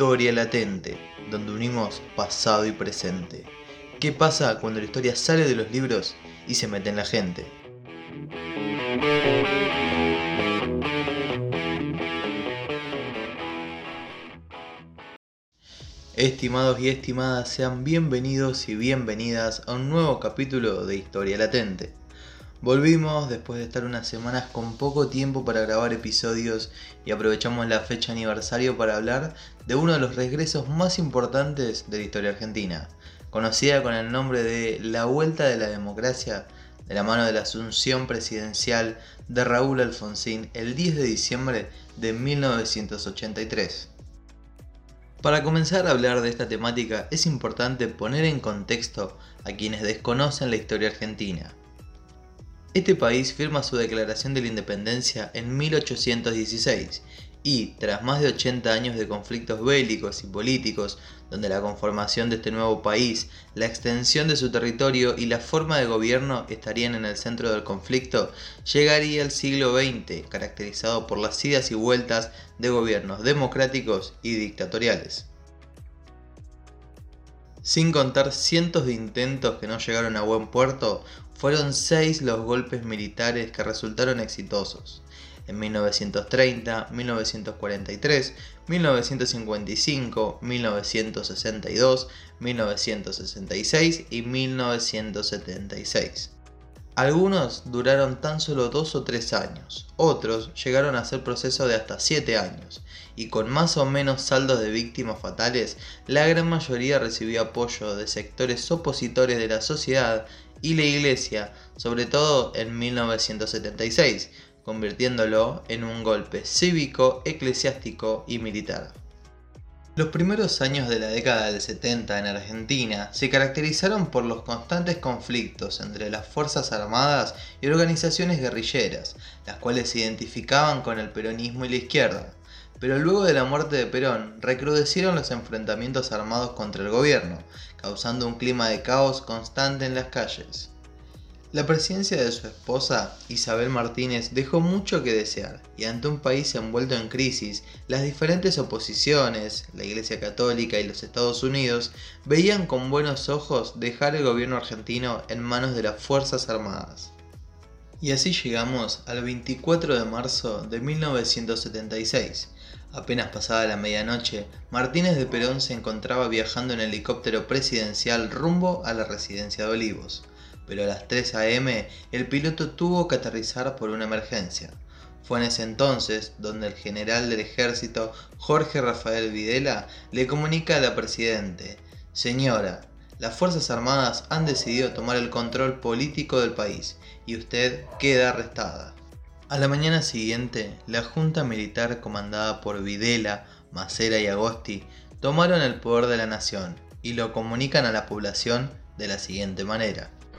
Historia Latente, donde unimos pasado y presente. ¿Qué pasa cuando la historia sale de los libros y se mete en la gente? Estimados y estimadas, sean bienvenidos y bienvenidas a un nuevo capítulo de Historia Latente. Volvimos después de estar unas semanas con poco tiempo para grabar episodios y aprovechamos la fecha aniversario para hablar de uno de los regresos más importantes de la historia argentina, conocida con el nombre de La Vuelta de la Democracia, de la mano de la asunción presidencial de Raúl Alfonsín el 10 de diciembre de 1983. Para comenzar a hablar de esta temática es importante poner en contexto a quienes desconocen la historia argentina. Este país firma su declaración de la independencia en 1816 y, tras más de 80 años de conflictos bélicos y políticos, donde la conformación de este nuevo país, la extensión de su territorio y la forma de gobierno estarían en el centro del conflicto, llegaría el siglo XX, caracterizado por las idas y vueltas de gobiernos democráticos y dictatoriales. Sin contar cientos de intentos que no llegaron a buen puerto, fueron seis los golpes militares que resultaron exitosos. En 1930, 1943, 1955, 1962, 1966 y 1976. Algunos duraron tan solo dos o tres años, otros llegaron a ser procesos de hasta siete años, y con más o menos saldos de víctimas fatales, la gran mayoría recibió apoyo de sectores opositores de la sociedad y la Iglesia, sobre todo en 1976, convirtiéndolo en un golpe cívico, eclesiástico y militar. Los primeros años de la década del 70 en Argentina se caracterizaron por los constantes conflictos entre las Fuerzas Armadas y organizaciones guerrilleras, las cuales se identificaban con el peronismo y la izquierda. Pero luego de la muerte de Perón, recrudecieron los enfrentamientos armados contra el gobierno, causando un clima de caos constante en las calles. La presidencia de su esposa, Isabel Martínez, dejó mucho que desear, y ante un país envuelto en crisis, las diferentes oposiciones, la Iglesia Católica y los Estados Unidos, veían con buenos ojos dejar el gobierno argentino en manos de las Fuerzas Armadas. Y así llegamos al 24 de marzo de 1976, Apenas pasada la medianoche, Martínez de Perón se encontraba viajando en helicóptero presidencial rumbo a la residencia de Olivos, pero a las 3 a.m. el piloto tuvo que aterrizar por una emergencia. Fue en ese entonces donde el general del ejército, Jorge Rafael Videla, le comunica a la presidente, Señora, las Fuerzas Armadas han decidido tomar el control político del país y usted queda arrestada. A la mañana siguiente, la junta militar comandada por Videla, Macera y Agosti tomaron el poder de la nación y lo comunican a la población de la siguiente manera.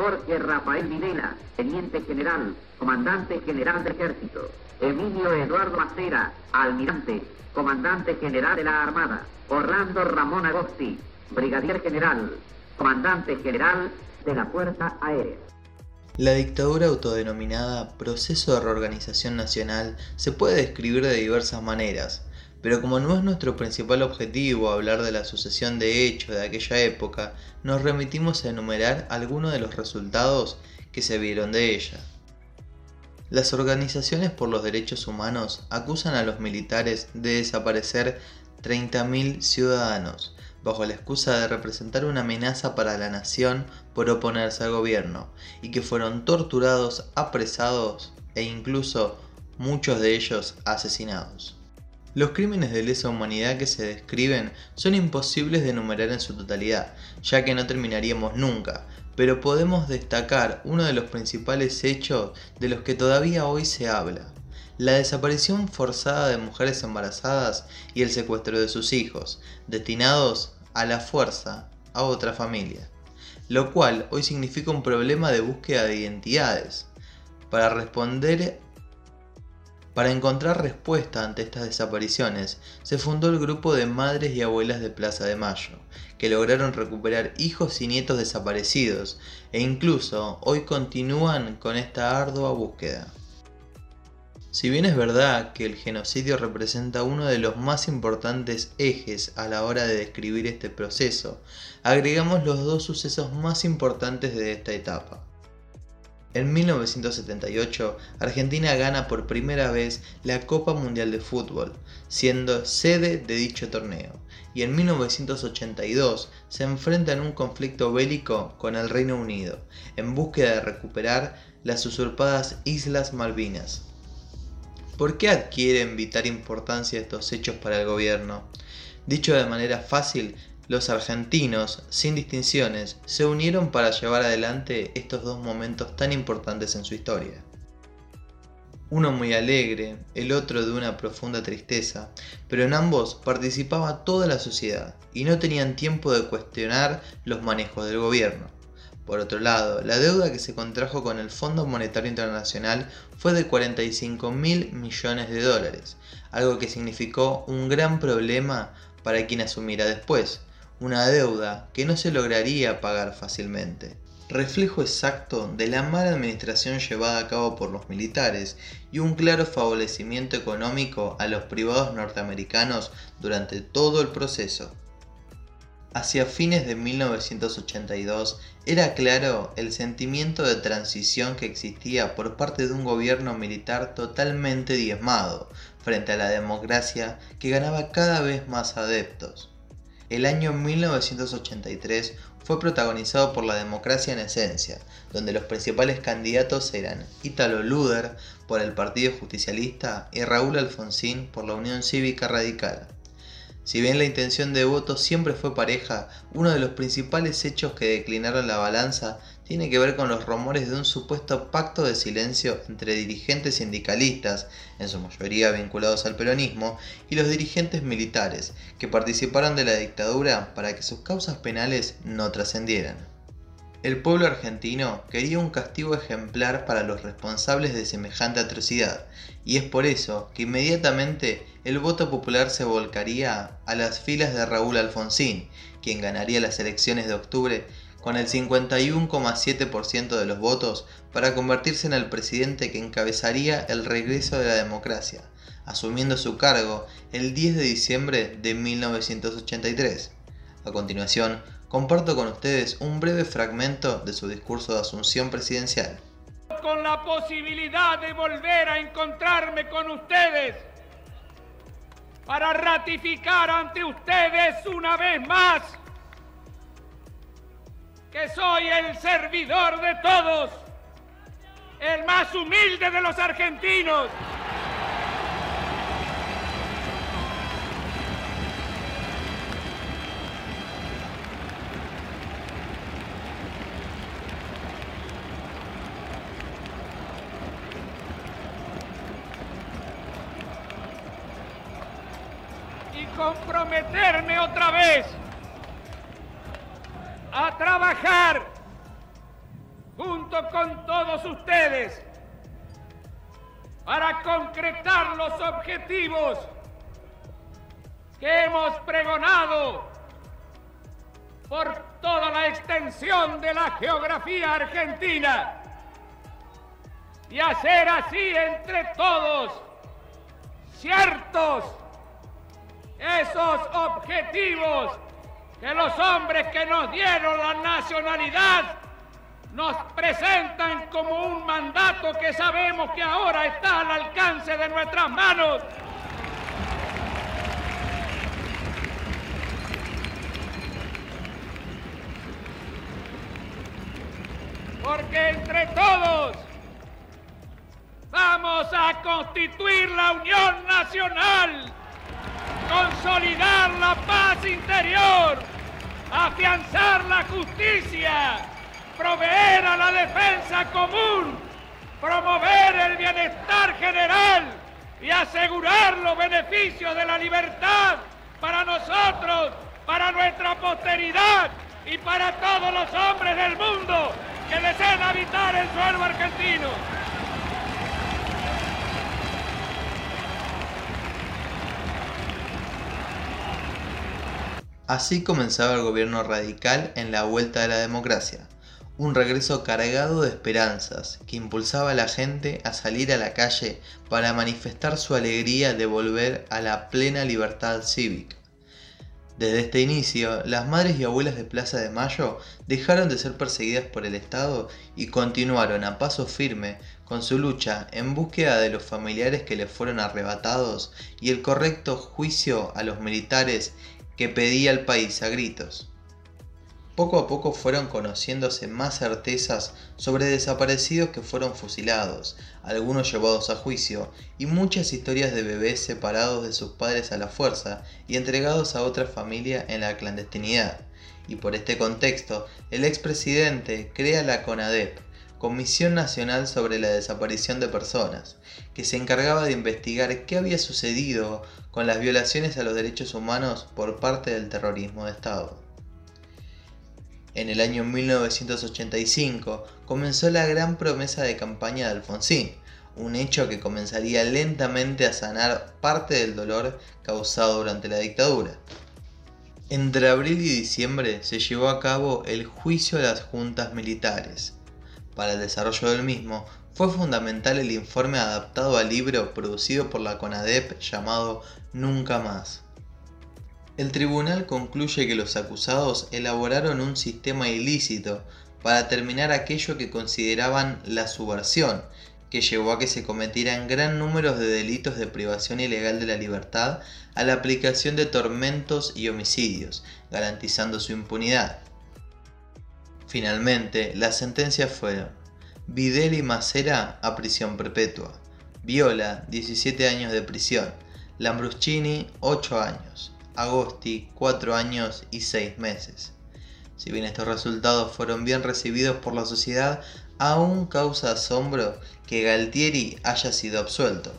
Jorge Rafael Videla, Teniente General, Comandante General del Ejército. Emilio Eduardo Macera, Almirante, Comandante General de la Armada. Orlando Ramón Agosti, Brigadier General, Comandante General de la Fuerza Aérea. La dictadura autodenominada Proceso de Reorganización Nacional se puede describir de diversas maneras, pero como no es nuestro principal objetivo hablar de la sucesión de hechos de aquella época, nos remitimos a enumerar algunos de los resultados que se vieron de ella. Las organizaciones por los derechos humanos acusan a los militares de desaparecer 30.000 ciudadanos, bajo la excusa de representar una amenaza para la nación por oponerse al gobierno, y que fueron torturados, apresados e incluso muchos de ellos asesinados. Los crímenes de lesa humanidad que se describen son imposibles de enumerar en su totalidad, ya que no terminaríamos nunca, pero podemos destacar uno de los principales hechos de los que todavía hoy se habla, la desaparición forzada de mujeres embarazadas y el secuestro de sus hijos, destinados a la fuerza a otra familia, lo cual hoy significa un problema de búsqueda de identidades. Para responder para encontrar respuesta ante estas desapariciones, se fundó el grupo de madres y abuelas de Plaza de Mayo, que lograron recuperar hijos y nietos desaparecidos, e incluso hoy continúan con esta ardua búsqueda. Si bien es verdad que el genocidio representa uno de los más importantes ejes a la hora de describir este proceso, agregamos los dos sucesos más importantes de esta etapa. En 1978, Argentina gana por primera vez la Copa Mundial de Fútbol, siendo sede de dicho torneo, y en 1982 se enfrenta en un conflicto bélico con el Reino Unido, en búsqueda de recuperar las usurpadas Islas Malvinas. ¿Por qué adquieren vital importancia estos hechos para el gobierno? Dicho de manera fácil, los argentinos, sin distinciones, se unieron para llevar adelante estos dos momentos tan importantes en su historia. Uno muy alegre, el otro de una profunda tristeza, pero en ambos participaba toda la sociedad y no tenían tiempo de cuestionar los manejos del gobierno. Por otro lado, la deuda que se contrajo con el Fondo Monetario Internacional fue de 45 mil millones de dólares, algo que significó un gran problema para quien asumirá después, una deuda que no se lograría pagar fácilmente. Reflejo exacto de la mala administración llevada a cabo por los militares y un claro favorecimiento económico a los privados norteamericanos durante todo el proceso. Hacia fines de 1982 era claro el sentimiento de transición que existía por parte de un gobierno militar totalmente diezmado frente a la democracia que ganaba cada vez más adeptos. El año 1983 fue protagonizado por la democracia en esencia, donde los principales candidatos eran Ítalo Luder por el Partido Justicialista y Raúl Alfonsín por la Unión Cívica Radical. Si bien la intención de voto siempre fue pareja, uno de los principales hechos que declinaron la balanza tiene que ver con los rumores de un supuesto pacto de silencio entre dirigentes sindicalistas, en su mayoría vinculados al peronismo, y los dirigentes militares, que participaron de la dictadura para que sus causas penales no trascendieran. El pueblo argentino quería un castigo ejemplar para los responsables de semejante atrocidad, y es por eso que inmediatamente el voto popular se volcaría a las filas de Raúl Alfonsín, quien ganaría las elecciones de octubre con el 51,7% de los votos para convertirse en el presidente que encabezaría el regreso de la democracia, asumiendo su cargo el 10 de diciembre de 1983. A continuación, comparto con ustedes un breve fragmento de su discurso de asunción presidencial. Con la posibilidad de volver a encontrarme con ustedes para ratificar ante ustedes una vez más que soy el servidor de todos, el más humilde de los argentinos. Y comprometerme otra vez a trabajar junto con todos ustedes para concretar los objetivos que hemos pregonado por toda la extensión de la geografía argentina. Y hacer así entre todos ciertos esos objetivos que los hombres que nos dieron la nacionalidad nos presentan como un mandato que sabemos que ahora está al alcance de nuestras manos. Porque entre todos vamos a constituir la Unión Nacional consolidar la paz interior, afianzar la justicia, proveer a la defensa común, promover el bienestar general y asegurar los beneficios de la libertad para nosotros, para nuestra posteridad y para todos los hombres del mundo que deseen habitar el suelo argentino. Así comenzaba el gobierno radical en la vuelta de la democracia, un regreso cargado de esperanzas que impulsaba a la gente a salir a la calle para manifestar su alegría de volver a la plena libertad cívica. Desde este inicio, las madres y abuelas de Plaza de Mayo dejaron de ser perseguidas por el Estado y continuaron a paso firme con su lucha en búsqueda de los familiares que les fueron arrebatados y el correcto juicio a los militares que pedía el país a gritos. Poco a poco fueron conociéndose más certezas sobre desaparecidos que fueron fusilados, algunos llevados a juicio, y muchas historias de bebés separados de sus padres a la fuerza y entregados a otra familia en la clandestinidad. Y por este contexto, el expresidente crea la CONADEP, Comisión Nacional sobre la Desaparición de Personas, que se encargaba de investigar qué había sucedido con las violaciones a los derechos humanos por parte del terrorismo de Estado. En el año 1985 comenzó la gran promesa de campaña de Alfonsín, un hecho que comenzaría lentamente a sanar parte del dolor causado durante la dictadura. Entre abril y diciembre se llevó a cabo el juicio a las juntas militares, para el desarrollo del mismo, fue fundamental el informe adaptado al libro producido por la CONADEP llamado Nunca más. El tribunal concluye que los acusados elaboraron un sistema ilícito para terminar aquello que consideraban la subversión, que llevó a que se cometieran gran número de delitos de privación ilegal de la libertad a la aplicación de tormentos y homicidios, garantizando su impunidad. Finalmente, las sentencias fueron Videl y Macera a prisión perpetua, Viola 17 años de prisión, Lambruschini 8 años, Agosti 4 años y 6 meses. Si bien estos resultados fueron bien recibidos por la sociedad, aún causa asombro que Galtieri haya sido absuelto.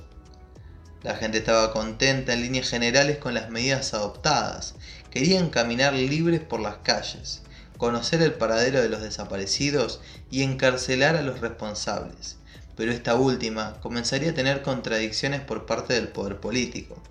La gente estaba contenta en líneas generales con las medidas adoptadas, querían caminar libres por las calles, conocer el paradero de los desaparecidos y encarcelar a los responsables, pero esta última comenzaría a tener contradicciones por parte del poder político.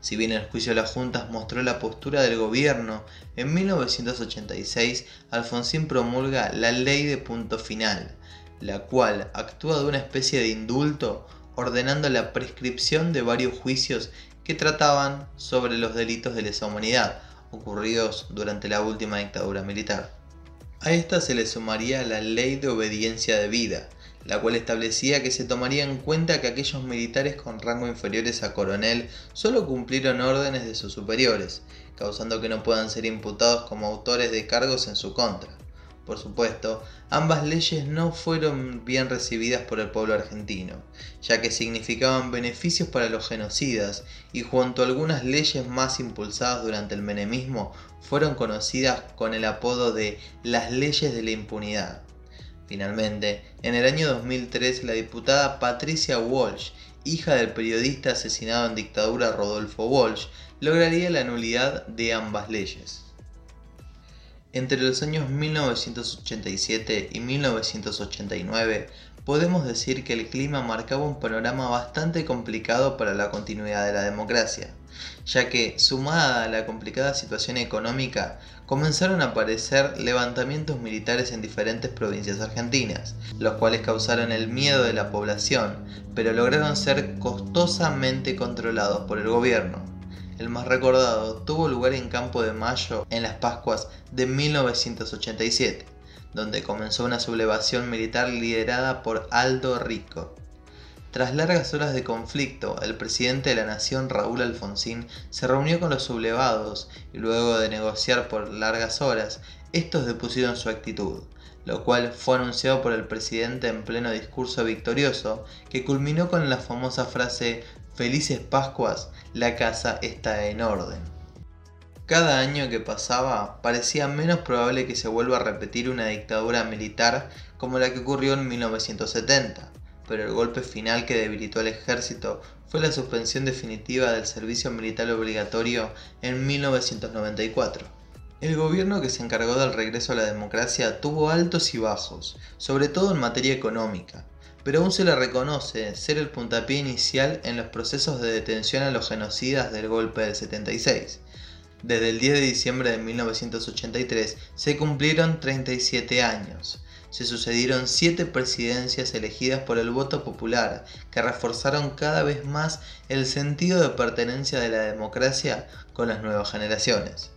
Si bien el juicio de las juntas mostró la postura del gobierno, en 1986 Alfonsín promulga la ley de punto final, la cual actúa de una especie de indulto ordenando la prescripción de varios juicios que trataban sobre los delitos de lesa humanidad, ocurridos durante la última dictadura militar. A esta se le sumaría la Ley de Obediencia de Vida, la cual establecía que se tomaría en cuenta que aquellos militares con rango inferiores a coronel solo cumplieron órdenes de sus superiores, causando que no puedan ser imputados como autores de cargos en su contra. Por supuesto, ambas leyes no fueron bien recibidas por el pueblo argentino, ya que significaban beneficios para los genocidas y junto a algunas leyes más impulsadas durante el menemismo fueron conocidas con el apodo de las leyes de la impunidad. Finalmente, en el año 2003 la diputada Patricia Walsh, hija del periodista asesinado en dictadura Rodolfo Walsh, lograría la nulidad de ambas leyes. Entre los años 1987 y 1989 podemos decir que el clima marcaba un panorama bastante complicado para la continuidad de la democracia, ya que, sumada a la complicada situación económica, comenzaron a aparecer levantamientos militares en diferentes provincias argentinas, los cuales causaron el miedo de la población, pero lograron ser costosamente controlados por el gobierno. El más recordado, tuvo lugar en Campo de Mayo en las Pascuas de 1987, donde comenzó una sublevación militar liderada por Aldo Rico. Tras largas horas de conflicto, el presidente de la nación, Raúl Alfonsín, se reunió con los sublevados y luego de negociar por largas horas, estos depusieron su actitud, lo cual fue anunciado por el presidente en pleno discurso victorioso, que culminó con la famosa frase Felices Pascuas, la casa está en orden. Cada año que pasaba parecía menos probable que se vuelva a repetir una dictadura militar como la que ocurrió en 1970, pero el golpe final que debilitó al ejército fue la suspensión definitiva del servicio militar obligatorio en 1994. El gobierno que se encargó del regreso a la democracia tuvo altos y bajos, sobre todo en materia económica, pero aún se le reconoce ser el puntapié inicial en los procesos de detención a los genocidas del golpe del 76. Desde el 10 de diciembre de 1983 se cumplieron 37 años. Se sucedieron siete presidencias elegidas por el voto popular que reforzaron cada vez más el sentido de pertenencia de la democracia con las nuevas generaciones.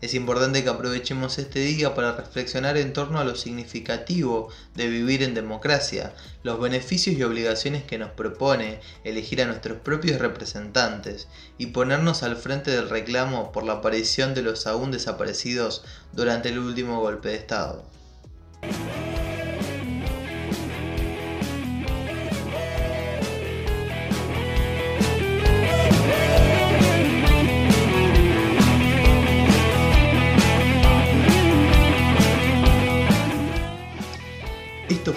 Es importante que aprovechemos este día para reflexionar en torno a lo significativo de vivir en democracia, los beneficios y obligaciones que nos propone elegir a nuestros propios representantes y ponernos al frente del reclamo por la aparición de los aún desaparecidos durante el último golpe de Estado.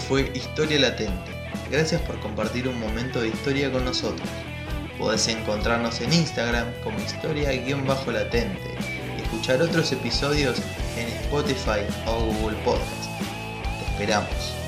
Fue Historia Latente. Gracias por compartir un momento de historia con nosotros. Podés encontrarnos en Instagram como historia-latente y escuchar otros episodios en Spotify o Google Podcast. Te esperamos.